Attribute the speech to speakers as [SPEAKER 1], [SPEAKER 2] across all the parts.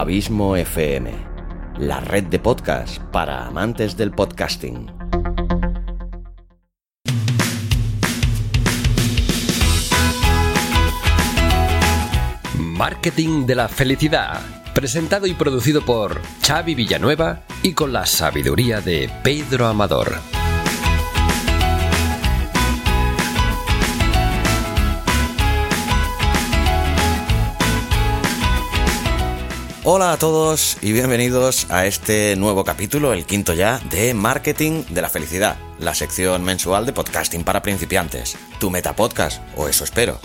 [SPEAKER 1] Abismo FM, la red de podcast para amantes del podcasting. Marketing de la felicidad, presentado y producido por Xavi Villanueva y con la sabiduría de Pedro Amador. Hola a todos y bienvenidos a este nuevo capítulo, el quinto ya, de Marketing de la Felicidad, la sección mensual de podcasting para principiantes. Tu metapodcast, o eso espero.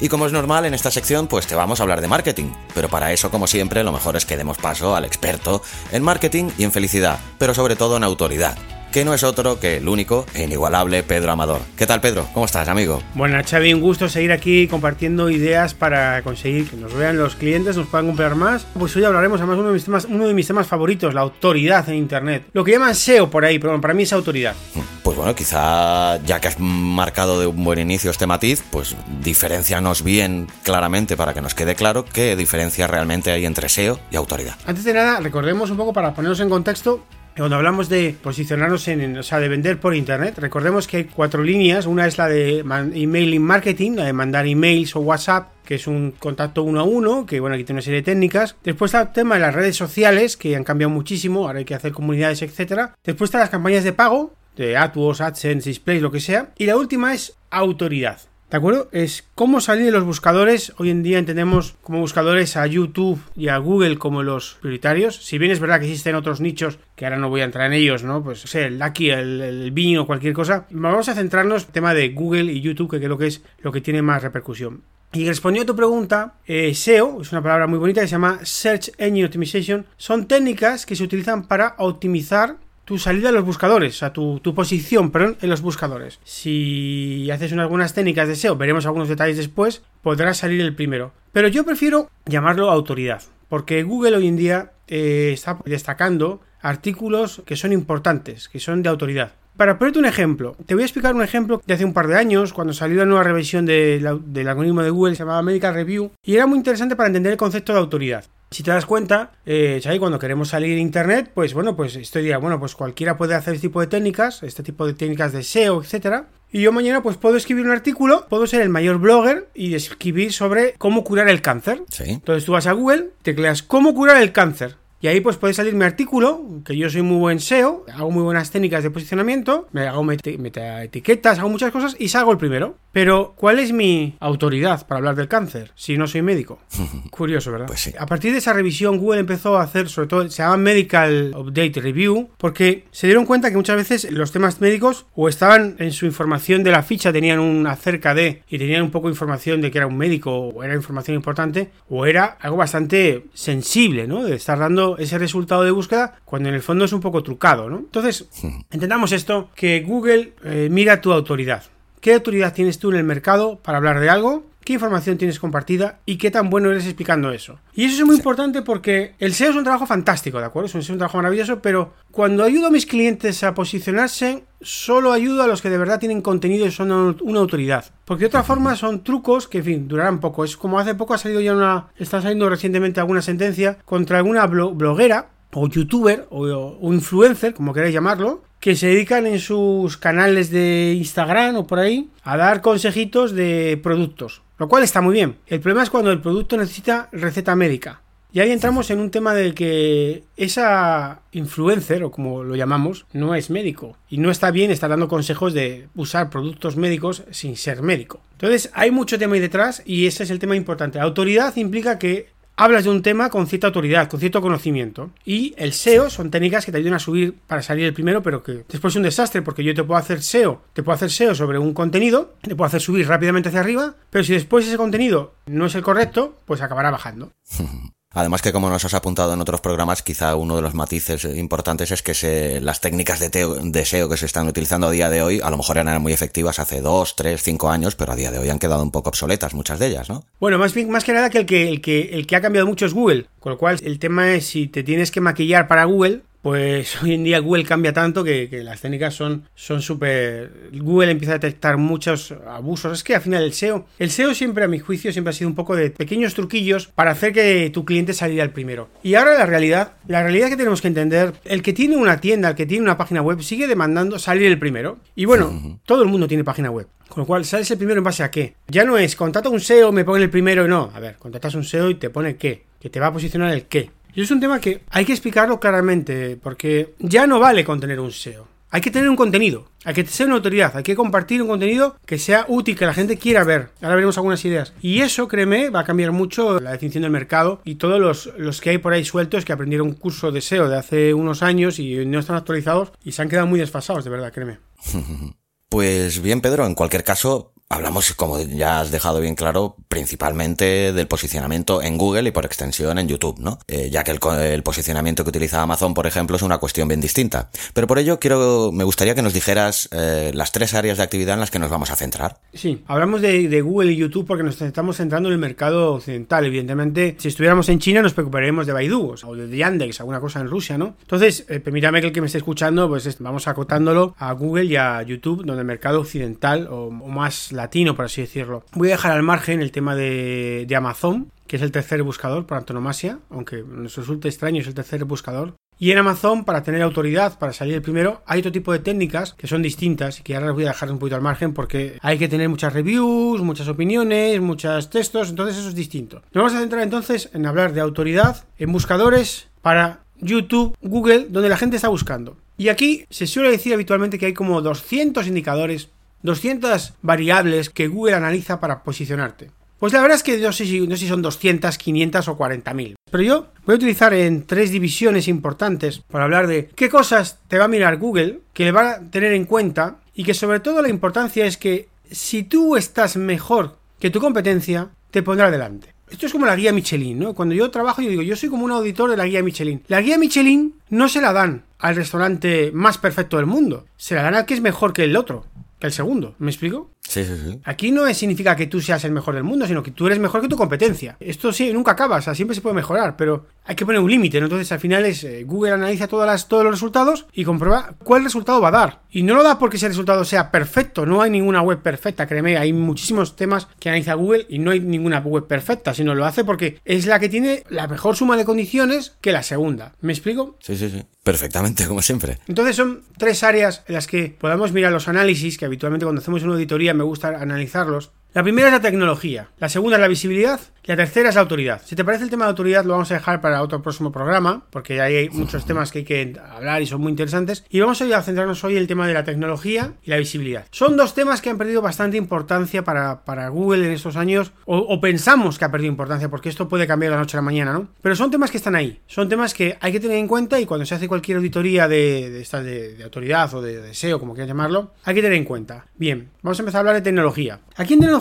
[SPEAKER 1] Y como es normal en esta sección, pues te vamos a hablar de marketing. Pero para eso, como siempre, lo mejor es que demos paso al experto en marketing y en felicidad, pero sobre todo en autoridad que no es otro que el único e inigualable Pedro Amador. ¿Qué tal, Pedro? ¿Cómo estás, amigo?
[SPEAKER 2] Bueno, Xavi, un gusto seguir aquí compartiendo ideas para conseguir que nos vean los clientes, nos puedan comprar más. Pues hoy hablaremos además uno de mis temas, uno de mis temas favoritos, la autoridad en Internet. Lo que llaman SEO por ahí, pero para mí es autoridad.
[SPEAKER 1] Pues bueno, quizá ya que has marcado de un buen inicio este matiz, pues diferencianos bien claramente para que nos quede claro qué diferencia realmente hay entre SEO y autoridad.
[SPEAKER 2] Antes de nada, recordemos un poco para ponernos en contexto cuando hablamos de posicionarnos en, o sea, de vender por internet, recordemos que hay cuatro líneas. Una es la de emailing marketing, la de mandar emails o WhatsApp, que es un contacto uno a uno, que bueno, aquí tiene una serie de técnicas. Después está el tema de las redes sociales, que han cambiado muchísimo, ahora hay que hacer comunidades, etcétera. Después están las campañas de pago, de AdWords, AdSense, Display, lo que sea. Y la última es autoridad. ¿De acuerdo? Es cómo salir de los buscadores. Hoy en día entendemos como buscadores a YouTube y a Google como los prioritarios. Si bien es verdad que existen otros nichos, que ahora no voy a entrar en ellos, ¿no? Pues, sé, el Lucky, el, el Vino, cualquier cosa. Vamos a centrarnos en el tema de Google y YouTube, que creo que es lo que tiene más repercusión. Y respondiendo a tu pregunta, eh, SEO es una palabra muy bonita que se llama Search Engine Optimization. Son técnicas que se utilizan para optimizar tu salida a los buscadores, o sea, tu, posición, perdón, en los buscadores. Si haces algunas técnicas de SEO, veremos algunos detalles después, podrás salir el primero. Pero yo prefiero llamarlo autoridad, porque Google hoy en día eh, está destacando artículos que son importantes, que son de autoridad. Para ponerte un ejemplo, te voy a explicar un ejemplo de hace un par de años, cuando salió la nueva revisión del algoritmo de Google, se llamaba Medical Review, y era muy interesante para entender el concepto de autoridad. Si te das cuenta, eh, cuando queremos salir de internet, pues bueno, pues estoy día, bueno, pues cualquiera puede hacer este tipo de técnicas, este tipo de técnicas de SEO, etcétera. Y yo mañana pues puedo escribir un artículo, puedo ser el mayor blogger y escribir sobre cómo curar el cáncer.
[SPEAKER 1] Sí.
[SPEAKER 2] Entonces tú vas a Google, tecleas cómo curar el cáncer. Y ahí pues puede salir mi artículo, que yo soy muy buen SEO, hago muy buenas técnicas de posicionamiento, me hago meta etiquetas, hago muchas cosas y salgo el primero. Pero, ¿cuál es mi autoridad para hablar del cáncer si no soy médico? Curioso, ¿verdad?
[SPEAKER 1] Pues sí.
[SPEAKER 2] A partir de esa revisión, Google empezó a hacer, sobre todo, se llama Medical Update Review, porque se dieron cuenta que muchas veces los temas médicos o estaban en su información de la ficha, tenían un acerca de, y tenían un poco de información de que era un médico o era información importante, o era algo bastante sensible, ¿no? De estar dando ese resultado de búsqueda cuando en el fondo es un poco trucado, ¿no? Entonces, entendamos esto, que Google eh, mira tu autoridad. ¿Qué autoridad tienes tú en el mercado para hablar de algo? Qué información tienes compartida y qué tan bueno eres explicando eso. Y eso es muy importante porque el SEO es un trabajo fantástico, ¿de acuerdo? Es un, trabajo maravilloso, pero cuando ayudo a mis clientes a posicionarse, solo ayudo a los que de verdad tienen contenido y son una autoridad. Porque de otra forma son trucos que, en fin, durarán poco. Es como hace poco ha salido ya una... Está saliendo recientemente alguna sentencia contra alguna bloguera o youtuber o, influencer, como queráis llamarlo, que se dedican en sus canales de Instagram o por ahí a dar consejitos de productos. Lo cual está muy bien. El problema es cuando el producto necesita receta médica. Y ahí entramos en un tema de que esa influencer, o como lo llamamos, no es médico. Y no está bien estar dando consejos de usar productos médicos sin ser médico. Entonces hay mucho tema ahí detrás y ese es el tema importante. autoridad implica que hablas de un tema con cierta autoridad, con cierto conocimiento. Y el SEO son técnicas que te ayudan a subir para salir el primero, pero que después es un desastre porque yo te puedo hacer SEO, te puedo hacer SEO sobre un contenido, te puedo hacer subir rápidamente hacia arriba, pero si después ese contenido no es el correcto, pues acabará bajando.
[SPEAKER 1] Además que como nos has apuntado en otros programas, quizá uno de los matices importantes es que se, las técnicas de, de, SEO que se están utilizando a día de hoy, a lo mejor eran muy efectivas hace dos, tres, cinco años, pero a día de hoy han quedado un poco obsoletas muchas de ellas, ¿no?
[SPEAKER 2] Bueno, más más que nada que el que, el que, el que ha cambiado mucho es Google. Con lo cual, el tema es si te tienes que maquillar para Google, pues hoy en día Google cambia tanto que, las técnicas son súper... Google empieza a detectar muchos abusos. Es que al final el SEO, el SEO siempre a mi juicio siempre ha sido un poco de pequeños truquillos para hacer que tu cliente saliera el primero. Y ahora la realidad, la realidad que tenemos que entender, el que tiene una tienda, el que tiene una página web, sigue demandando salir el primero. Y bueno, todo el mundo tiene página web. Con lo cual, ¿sales el primero en base a qué? Ya no es, contrata un SEO, me pone el primero, no. A ver, contratas un SEO y te pone qué. Que te va a posicionar el qué. Y es un tema que hay que explicarlo claramente, porque ya no vale con tener un SEO. Hay que tener un contenido, hay que ser una autoridad, hay que compartir un contenido que sea útil, que la gente quiera ver. Ahora veremos algunas ideas. Y eso, créeme, va a cambiar mucho la definición del mercado y todos los, los que hay por ahí sueltos que aprendieron un curso de SEO de hace unos años y no están actualizados y se han quedado muy desfasados, de verdad, créeme.
[SPEAKER 1] Pues bien, Pedro, en cualquier caso, Hablamos, como ya has dejado bien claro, principalmente del posicionamiento en Google y por extensión en YouTube, ¿no? Eh, ya que el, posicionamiento que utiliza Amazon, por ejemplo, es una cuestión bien distinta. Pero por ello quiero, me gustaría que nos dijeras eh, las tres áreas de actividad en las que nos vamos a centrar.
[SPEAKER 2] Sí, hablamos de, Google y YouTube porque nos estamos centrando en el mercado occidental. Evidentemente, si estuviéramos en China nos preocuparíamos de Baidu o de Yandex, alguna cosa en Rusia, ¿no? Entonces, eh, permítame que el que me esté escuchando, pues vamos acotándolo a Google y a YouTube, donde el mercado occidental o, o más latino, por así decirlo. Voy a dejar al margen el tema de, Amazon, que es el tercer buscador por antonomasia, aunque nos resulte extraño, es el tercer buscador. Y en Amazon, para tener autoridad, para salir primero, hay otro tipo de técnicas que son distintas y que ahora les voy a dejar un poquito al margen porque hay que tener muchas reviews, muchas opiniones, muchos textos, entonces eso es distinto. Nos vamos a centrar entonces en hablar de autoridad en buscadores para YouTube, Google, donde la gente está buscando. Y aquí se suele decir habitualmente que hay como 200 indicadores 200 variables que Google analiza para posicionarte. Pues la verdad es que no sé si, son 200, 500 o 40.000. Pero yo voy a utilizar en tres divisiones importantes para hablar de qué cosas te va a mirar Google, que le va a tener en cuenta y que sobre todo la importancia es que si tú estás mejor que tu competencia, te pondrá delante. Esto es como la guía Michelin, ¿no? Cuando yo trabajo, yo digo, yo soy como un auditor de la guía Michelin. La guía Michelin no se la dan al restaurante más perfecto del mundo, se la dan al que es mejor que el otro el segundo. ¿Me explico?
[SPEAKER 1] Sí, sí, sí.
[SPEAKER 2] Aquí no significa que tú seas el mejor del mundo, sino que tú eres mejor que tu competencia. Esto sí, nunca acaba, o sea, siempre se puede mejorar, pero hay que poner un límite, ¿no? Entonces al final es eh, Google analiza todas las, todos los resultados y comprueba cuál resultado va a dar. Y no lo da porque ese resultado sea perfecto, no hay ninguna web perfecta, créeme, hay muchísimos temas que analiza Google y no hay ninguna web perfecta, sino lo hace porque es la que tiene la mejor suma de condiciones que la segunda. ¿Me explico?
[SPEAKER 1] Sí, sí, sí. Perfectamente, como siempre.
[SPEAKER 2] Entonces son tres áreas en las que podemos mirar los análisis, que habitualmente cuando hacemos una auditoría me gusta analizarlos. La primera es la tecnología, la segunda es la visibilidad y la tercera es la autoridad. Si te parece el tema de autoridad lo vamos a dejar para otro próximo programa, porque ahí hay muchos temas que hay que hablar y son muy interesantes. Y vamos a, ir a centrarnos hoy en el tema de la tecnología y la visibilidad. Son dos temas que han perdido bastante importancia para, para Google en estos años, o, pensamos que ha perdido importancia, porque esto puede cambiar de la noche a la mañana, ¿no? Pero son temas que están ahí, son temas que hay que tener en cuenta y cuando se hace cualquier auditoría de, de, de, autoridad o de deseo, como quieras llamarlo, hay que tener en cuenta. Bien, vamos a empezar a hablar de tecnología. Aquí en tecnología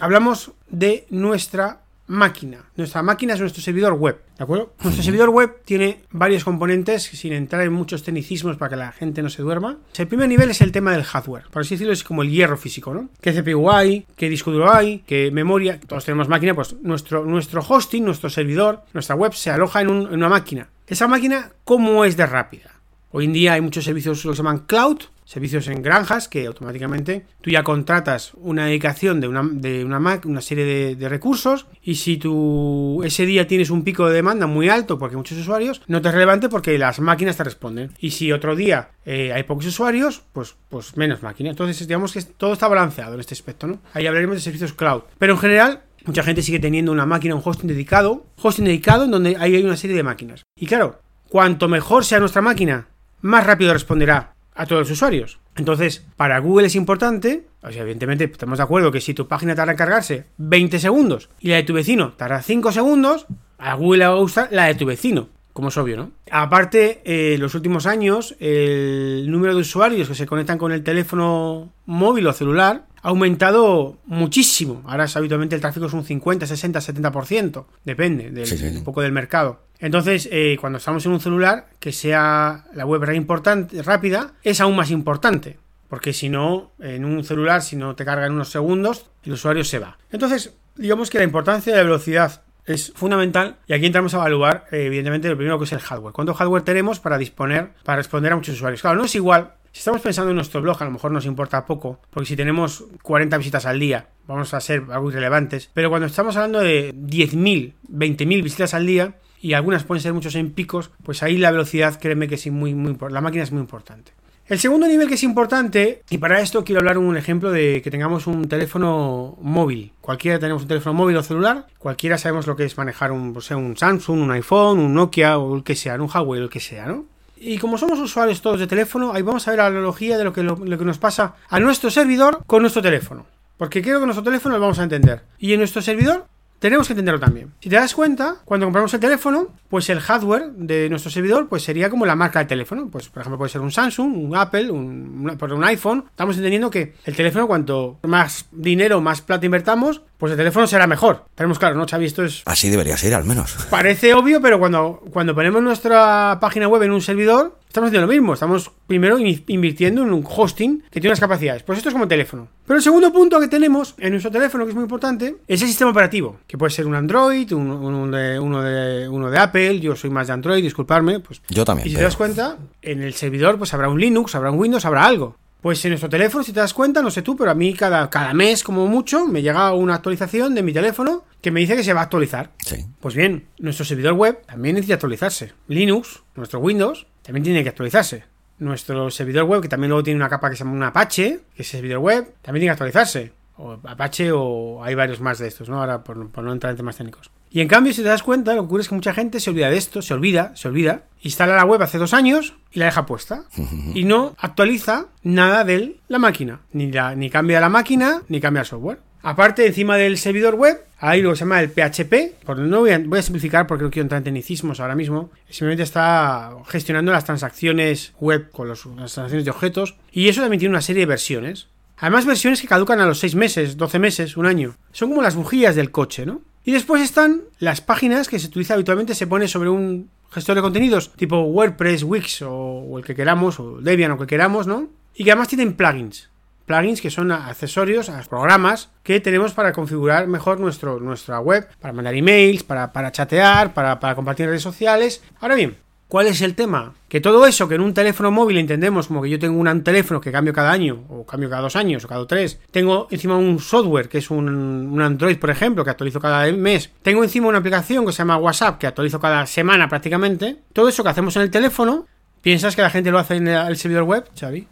[SPEAKER 2] hablamos de nuestra máquina. Nuestra máquina es nuestro servidor web, ¿de acuerdo? Nuestro servidor web tiene varios componentes, sin entrar en muchos tecnicismos para que la gente no se duerma. El primer nivel es el tema del hardware, por así decirlo, es como el hierro físico, ¿no? ¿Qué CPU hay? ¿Qué disco duro hay? ¿Qué memoria? Todos tenemos máquina, pues nuestro, nuestro hosting, nuestro servidor, nuestra web se aloja en, en una máquina. Esa máquina, ¿cómo es de rápida? Hoy en día hay muchos servicios que se llaman cloud, servicios en granjas que automáticamente tú ya contratas una dedicación de una, de una Mac, una serie de, recursos y si tú ese día tienes un pico de demanda muy alto porque hay muchos usuarios, no te es relevante porque las máquinas te responden. Y si otro día eh, hay pocos usuarios, pues, pues menos máquinas. Entonces digamos que todo está balanceado en este aspecto, ¿no? Ahí hablaremos de servicios cloud. Pero en general Mucha gente sigue teniendo una máquina, un hosting dedicado, hosting dedicado en donde ahí hay una serie de máquinas. Y claro, cuanto mejor sea nuestra máquina, más rápido responderá a todos los usuarios. Entonces, para Google es importante, o sea, evidentemente estamos de acuerdo que si tu página tarda en cargarse 20 segundos y la de tu vecino tarda 5 segundos, a Google le va a gustar la de tu vecino, como es obvio, ¿no? Aparte, en eh, los últimos años, el número de usuarios que se conectan con el teléfono móvil o celular ha aumentado muchísimo. Ahora es, habitualmente el tráfico es un 50, 60, 70%, depende del, un poco del mercado. Entonces, eh, cuando estamos en un celular, que sea la web importante, rápida, es aún más importante. Porque si no, en un celular, si no te carga en unos segundos, el usuario se va. Entonces, digamos que la importancia de la velocidad es fundamental y aquí entramos a evaluar, eh, evidentemente, lo primero que es el hardware. ¿Cuánto hardware tenemos para disponer, para responder a muchos usuarios? Claro, no es igual. Si estamos pensando en nuestro blog, a lo mejor nos importa poco, porque si tenemos 40 visitas al día, vamos a ser algo irrelevantes. Pero cuando estamos hablando de 10.000, 20.000 visitas al día, y algunas pueden ser muchos en picos, pues ahí la velocidad, créeme que es muy, muy, la máquina es muy importante. El segundo nivel que es importante, y para esto quiero hablar un ejemplo de que tengamos un teléfono móvil. Cualquiera tenemos un teléfono móvil o celular, cualquiera sabemos lo que es manejar un, pues, un Samsung, un iPhone, un Nokia o el que sea, un Huawei, el que sea, ¿no? Y como somos usuarios todos de teléfono, ahí vamos a ver la analogía de lo que, lo que nos pasa a nuestro servidor con nuestro teléfono. Porque creo que nuestro teléfono lo vamos a entender. Y en nuestro servidor tenemos que entenderlo también. Si te das cuenta, cuando compramos el teléfono, pues el hardware de nuestro servidor pues sería como la marca del teléfono. Pues por ejemplo puede ser un Samsung, un Apple, un, un iPhone. Estamos entendiendo que el teléfono cuanto más dinero, más plata invertamos, pues el teléfono será mejor. Tenemos claro, ¿no, Xavi? Esto es...
[SPEAKER 1] Así debería ser, al menos.
[SPEAKER 2] Parece obvio, pero cuando, cuando ponemos nuestra página web en un servidor, estamos haciendo lo mismo. Estamos primero invirtiendo en un hosting que tiene unas capacidades. Pues esto es como el teléfono. Pero el segundo punto que tenemos en nuestro teléfono, que es muy importante, es el sistema operativo. Que puede ser un Android, un, de, uno, de, uno de Apple. Yo soy más de Android, disculparme. Pues,
[SPEAKER 1] Yo también.
[SPEAKER 2] Y si te das cuenta, en el servidor pues habrá un Linux, habrá un Windows, habrá algo. Pues en nuestro teléfono, si te das cuenta, no sé tú, pero a mí cada, cada mes, como mucho, me llega una actualización de mi teléfono que me dice que se va a actualizar.
[SPEAKER 1] Sí.
[SPEAKER 2] Pues bien, nuestro servidor web también necesita actualizarse. Linux, nuestro Windows, también tiene que actualizarse. Nuestro servidor web, que también luego tiene una capa que se llama un Apache, que es el servidor web, también tiene que actualizarse. O Apache o hay varios más de estos, ¿no? Ahora por, no entrar en temas técnicos. Y en cambio, si te das cuenta, lo que ocurre es que mucha gente se olvida de esto, se olvida, se olvida, instala la web hace dos años y la deja puesta. Y no actualiza nada de la máquina. Ni, la, ni cambia la máquina, ni cambia el software. Aparte, encima del servidor web, hay lo que se llama el PHP. Porque no voy a, simplificar porque no quiero entrar en tecnicismos ahora mismo. Simplemente está gestionando las transacciones web con las transacciones de objetos. Y eso también tiene una serie de versiones. Además, versiones que caducan a los 6 meses, 12 meses, un año. Son como las bujías del coche, ¿no? Y después están las páginas que se utiliza habitualmente, se pone sobre un gestor de contenidos tipo WordPress, Wix o, el que queramos, o Debian o el que queramos, ¿no? Y que además tienen plugins. Plugins que son accesorios a programas que tenemos para configurar mejor nuestro, nuestra web, para mandar emails, para, para chatear, para, para compartir redes sociales. Ahora bien, ¿Cuál es el tema? Que todo eso que en un teléfono móvil entendemos como que yo tengo un teléfono que cambio cada año, o cambio cada dos años, o cada tres, tengo encima un software que es un, Android, por ejemplo, que actualizo cada mes, tengo encima una aplicación que se llama WhatsApp, que actualizo cada semana prácticamente, todo eso que hacemos en el teléfono, ¿piensas que la gente lo hace en el servidor web, Xavi?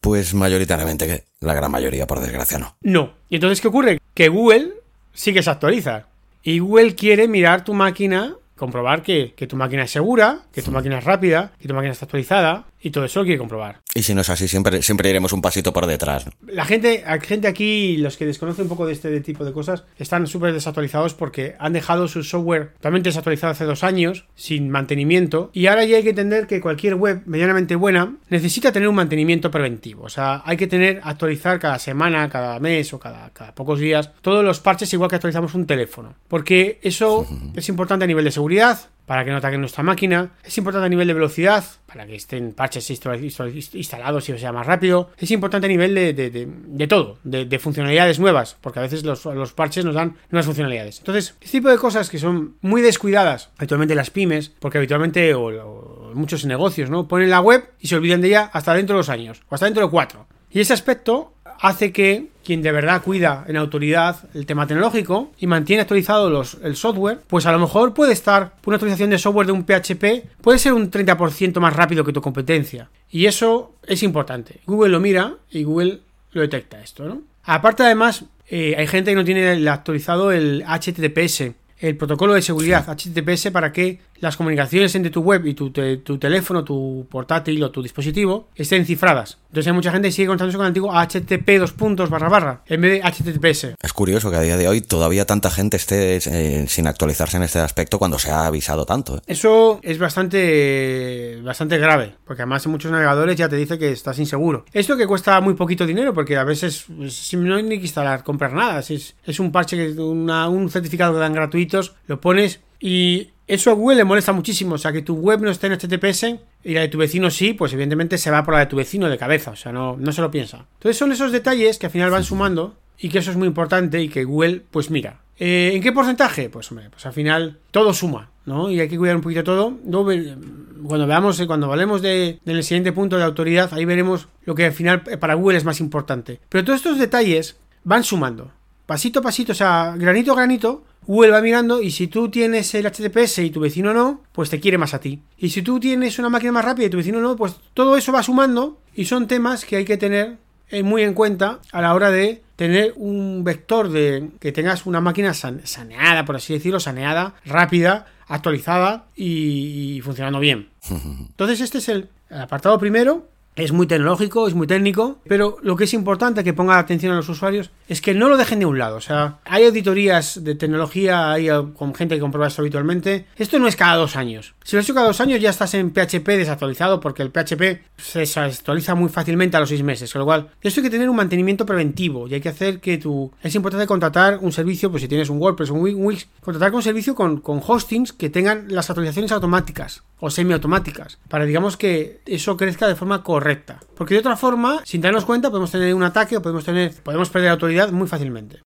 [SPEAKER 1] Pues mayoritariamente, la gran mayoría, por desgracia, no.
[SPEAKER 2] No. ¿Y entonces qué ocurre? Que Google sí que se actualiza. Y Google quiere mirar tu máquina comprobar que, que, tu máquina es segura, que tu máquina es rápida, que tu máquina está actualizada, y todo eso lo quiere comprobar.
[SPEAKER 1] Y si no es así, siempre, siempre iremos un pasito por detrás.
[SPEAKER 2] La gente, la gente aquí, los que desconocen un poco de este tipo de cosas, están súper desactualizados porque han dejado su software totalmente desactualizado hace dos años, sin mantenimiento, y ahora ya hay que entender que cualquier web medianamente buena necesita tener un mantenimiento preventivo. O sea, hay que tener, actualizar cada semana, cada mes o cada, cada pocos días, todos los parches igual que actualizamos un teléfono. Porque eso es importante a nivel de seguridad, para que no ataquen nuestra máquina. Es importante a nivel de velocidad, para que estén parches instalados y sea más rápido. Es importante a nivel de, de, todo, de, funcionalidades nuevas, porque a veces los, parches nos dan nuevas funcionalidades. Entonces, este tipo de cosas que son muy descuidadas, habitualmente las pymes, porque habitualmente, o, muchos negocios, ¿no? Ponen la web y se olvidan de ella hasta dentro de dos años, o hasta dentro de cuatro. Y ese aspecto hace que quien de verdad cuida en autoridad el tema tecnológico y mantiene actualizado los, el software, pues a lo mejor puede estar una actualización de software de un PHP, puede ser un 30% más rápido que tu competencia. Y eso es importante. Google lo mira y Google lo detecta esto, ¿no? Aparte además, eh, hay gente que no tiene actualizado el HTTPS, el protocolo de seguridad HTTPS para que las comunicaciones entre tu web y tu, tu, teléfono, tu portátil o tu dispositivo estén cifradas. Entonces hay mucha gente que sigue contándose con el antiguo HTTP dos puntos barra barra en vez de HTTPS.
[SPEAKER 1] Es curioso que a día de hoy todavía tanta gente esté eh, sin actualizarse en este aspecto cuando se ha avisado tanto. ¿eh?
[SPEAKER 2] Eso es bastante bastante grave, porque además en muchos navegadores ya te dice que estás inseguro. Esto que cuesta muy poquito dinero, porque a veces no hay ni que instalar, comprar nada. Es, es un parche, que un certificado que dan gratuitos, lo pones y eso a Google le molesta muchísimo. O sea, que tu web no esté en HTTPS y la de tu vecino sí, pues evidentemente se va por la de tu vecino de cabeza. O sea, no, no se lo piensa. Entonces son esos detalles que al final van sumando y que eso es muy importante y que Google, pues mira, eh, ¿en qué porcentaje? Pues hombre, pues al final todo suma, ¿no? Y hay que cuidar un poquito todo. cuando veamos, eh, cuando hablemos de, del siguiente punto de autoridad, ahí veremos lo que al final eh, para Google es más importante. Pero todos estos detalles van sumando. Pasito a pasito, o sea, granito a granito, Google va mirando y si tú tienes el HTTPS y tu vecino no, pues te quiere más a ti. Y si tú tienes una máquina más rápida y tu vecino no, pues todo eso va sumando y son temas que hay que tener muy en cuenta a la hora de tener un vector de que tengas una máquina saneada, por así decirlo, saneada, rápida, actualizada y, funcionando bien. Entonces este es el apartado primero es muy tecnológico, es muy técnico, pero lo que es importante que ponga atención a los usuarios es que no lo dejen de un lado. O sea, hay auditorías de tecnología, hay eh, con gente que comprueba esto habitualmente. Esto no es cada dos años. Si lo has hecho cada dos años ya estás en PHP desactualizado porque el PHP se actualiza muy fácilmente a los seis meses. Con lo cual, esto hay que tener un mantenimiento preventivo y hay que hacer que tu... Es importante contratar un servicio, pues si tienes un WordPress o un Wix, contratar con un servicio con, con hostings que tengan las actualizaciones automáticas o semiautomáticas para digamos que eso crezca de forma correcta porque de otra forma sin darnos cuenta podemos tener un ataque o podemos tener podemos perder autoridad muy fácilmente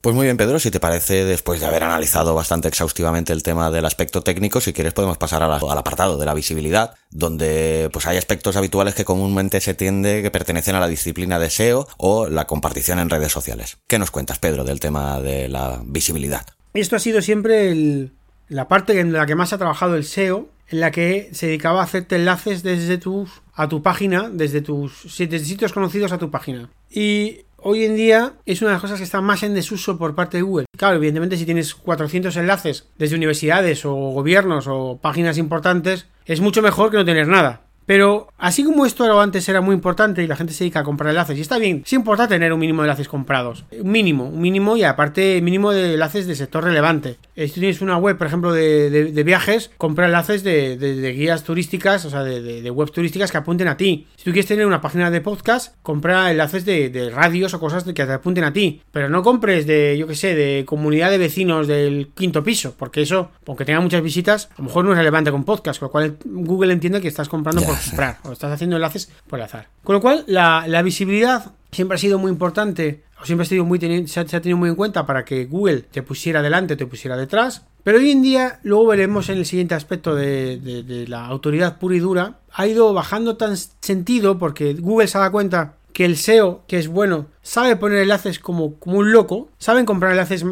[SPEAKER 1] Pues muy bien, Pedro, si te parece, después de haber analizado bastante exhaustivamente el tema del aspecto técnico, si quieres podemos pasar al apartado de la visibilidad, donde pues hay aspectos habituales que comúnmente se tiende que pertenecen a la disciplina de SEO o la compartición en redes sociales. ¿Qué nos cuentas, Pedro, del tema de la visibilidad?
[SPEAKER 2] Esto ha sido siempre la parte en la que más ha trabajado el SEO en la que se dedicaba a hacerte enlaces desde tus a tu página, desde tus desde sitios conocidos a tu página. Y hoy en día es una de las cosas que está más en desuso por parte de Google. Claro, evidentemente si tienes 400 enlaces desde universidades o gobiernos o páginas importantes, es mucho mejor que no tener nada. Pero así como esto antes era muy importante y la gente se dedica a comprar enlaces, y está bien, es importante tener un mínimo de enlaces comprados. Un mínimo, un mínimo y aparte mínimo de enlaces de sector relevante. Eh, si tienes una web, por ejemplo, de, viajes, compra enlaces de, guías turísticas, o sea, de, webs turísticas que apunten a ti. Si tú quieres tener una página de podcast, compra enlaces de, radios o cosas que te apunten a ti. Pero no compres de, yo que sé, de comunidad de vecinos del quinto piso, porque eso, aunque tenga muchas visitas, a lo mejor no es relevante con podcast, con lo cual Google entiende que estás comprando por comprar o estás haciendo enlaces por azar. Con lo cual, la, visibilidad siempre ha sido muy importante o siempre ha sido muy se, ha, tenido muy en cuenta para que Google te pusiera delante te pusiera detrás. Pero hoy en día, luego veremos en el siguiente aspecto de, la autoridad pura y dura, ha ido bajando tan sentido porque Google se da cuenta que el SEO, que es bueno, sabe poner enlaces como, como un loco, saben comprar enlaces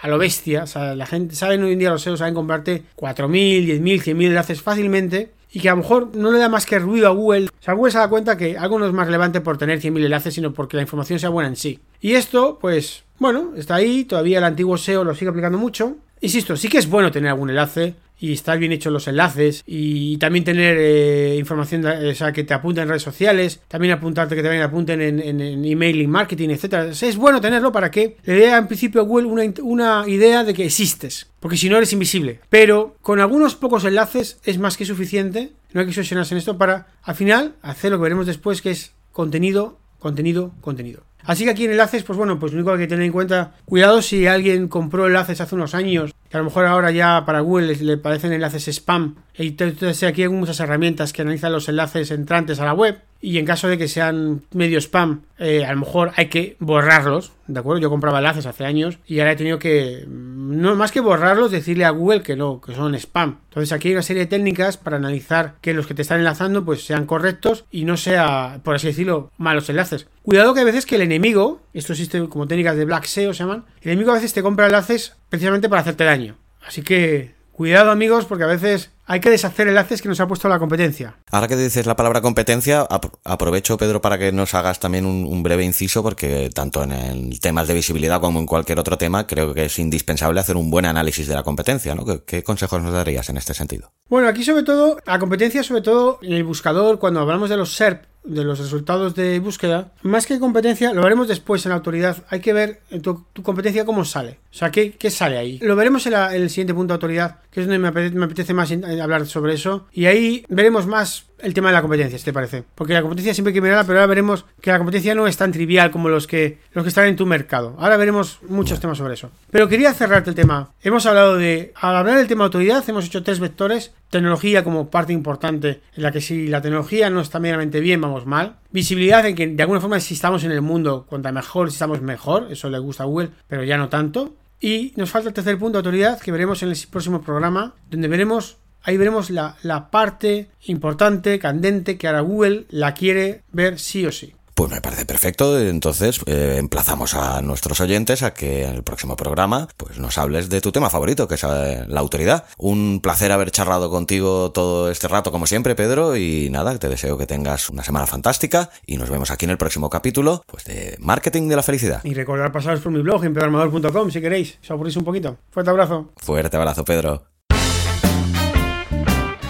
[SPEAKER 2] a lo bestia, o sea, la gente, saben hoy en día los SEO, saben comprarte 4.000, 10.000, 100.000 enlaces fácilmente y que a lo mejor no le da más que ruido a Google. O sea, Google se da cuenta que algo no es más relevante por tener 100.000 enlaces, sino porque la información sea buena en sí. Y esto, pues, bueno, está ahí, todavía el antiguo SEO lo sigue aplicando mucho. Insisto, sí que es bueno tener algún enlace, y estar bien hechos los enlaces y también tener eh, información que te apunten en redes sociales, también apuntarte que también apunten en, en, emailing marketing, etcétera. es bueno tenerlo para que le dé en principio a Google una, una idea de que existes, porque si no eres invisible. Pero con algunos pocos enlaces es más que suficiente, no hay que obsesionarse en esto para al final hacer lo que veremos después que es contenido, contenido, contenido. Así que aquí en enlaces, pues bueno, pues lo único que hay que tener en cuenta, cuidado si alguien compró enlaces hace unos años, que a lo mejor ahora ya para Google le, parecen enlaces spam, entonces aquí hay muchas herramientas que analizan los enlaces entrantes a la web, y en caso de que sean medio spam, eh, a lo mejor hay que borrarlos, ¿de acuerdo? Yo compraba enlaces hace años y ahora he tenido que, no más que borrarlos, decirle a Google que no, que son spam. Entonces aquí hay una serie de técnicas para analizar que los que te están enlazando pues sean correctos y no sea, por así decirlo, malos enlaces. Cuidado que a veces que el enemigo, esto existe como técnicas de Black SEO se llaman, el enemigo a veces te compra enlaces precisamente para hacerte daño. Así que Cuidado amigos, porque a veces hay que deshacer enlaces que nos ha puesto la competencia.
[SPEAKER 1] Ahora que dices la palabra competencia, aprovecho Pedro para que nos hagas también un, breve inciso, porque tanto en el temas de visibilidad como en cualquier otro tema, creo que es indispensable hacer un buen análisis de la competencia, ¿no? ¿Qué, consejos nos darías en este sentido?
[SPEAKER 2] Bueno, aquí sobre todo, la competencia sobre todo en el buscador, cuando hablamos de los SERP, de los resultados de búsqueda, más que competencia, lo veremos después en la autoridad. Hay que ver tu, competencia cómo sale. O sea, ¿qué, qué sale ahí? Lo veremos en, el siguiente punto de autoridad, que es donde me apetece, más hablar sobre eso. Y ahí veremos más el tema de la competencia, si te parece. Porque la competencia siempre hay que mirarla, pero ahora veremos que la competencia no es tan trivial como los que, los que están en tu mercado. Ahora veremos muchos temas sobre eso. Pero quería cerrarte el tema. Hemos hablado de, al hablar del tema autoridad, hemos hecho tres vectores. Tecnología como parte importante, en la que si la tecnología no está meramente bien, vamos mal. Visibilidad en que de alguna forma si estamos en el mundo, cuanta mejor, si estamos mejor. Eso le gusta a Google, pero ya no tanto. Y nos falta el tercer punto, autoridad, que veremos en el próximo programa, donde veremos Ahí veremos la, parte importante, candente, que ahora Google la quiere ver sí o sí.
[SPEAKER 1] Pues me parece perfecto, entonces eh, emplazamos a nuestros oyentes a que en el próximo programa pues nos hables de tu tema favorito, que es eh, la autoridad. Un placer haber charlado contigo todo este rato como siempre, Pedro, y nada, te deseo que tengas una semana fantástica y nos vemos aquí en el próximo capítulo pues de Marketing de la Felicidad.
[SPEAKER 2] Y recordar pasaros por mi blog en pedroarmador.com si queréis, si os aburrís un poquito. Fuerte abrazo.
[SPEAKER 1] Fuerte abrazo, Pedro.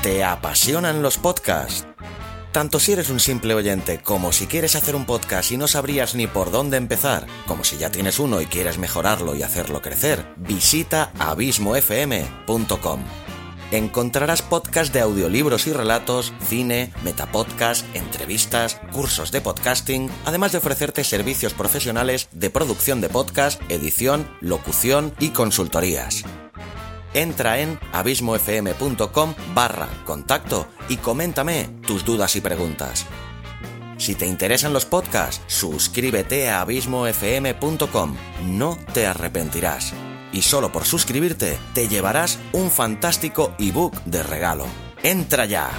[SPEAKER 1] ¿Te apasionan los podcasts? Tanto si eres un simple oyente como si quieres hacer un podcast y no sabrías ni por dónde empezar, como si ya tienes uno y quieres mejorarlo y hacerlo crecer, visita abismofm.com. Encontrarás podcasts de audiolibros y relatos, cine, metapodcast, entrevistas, cursos de podcasting, además de ofrecerte servicios profesionales de producción de podcast, edición, locución y consultorías entra en abismofm.com barra contacto y coméntame tus dudas y preguntas. Si te interesan los podcasts, suscríbete a abismofm.com, no te arrepentirás. Y solo por suscribirte te llevarás un fantástico ebook de regalo. ¡Entra ya!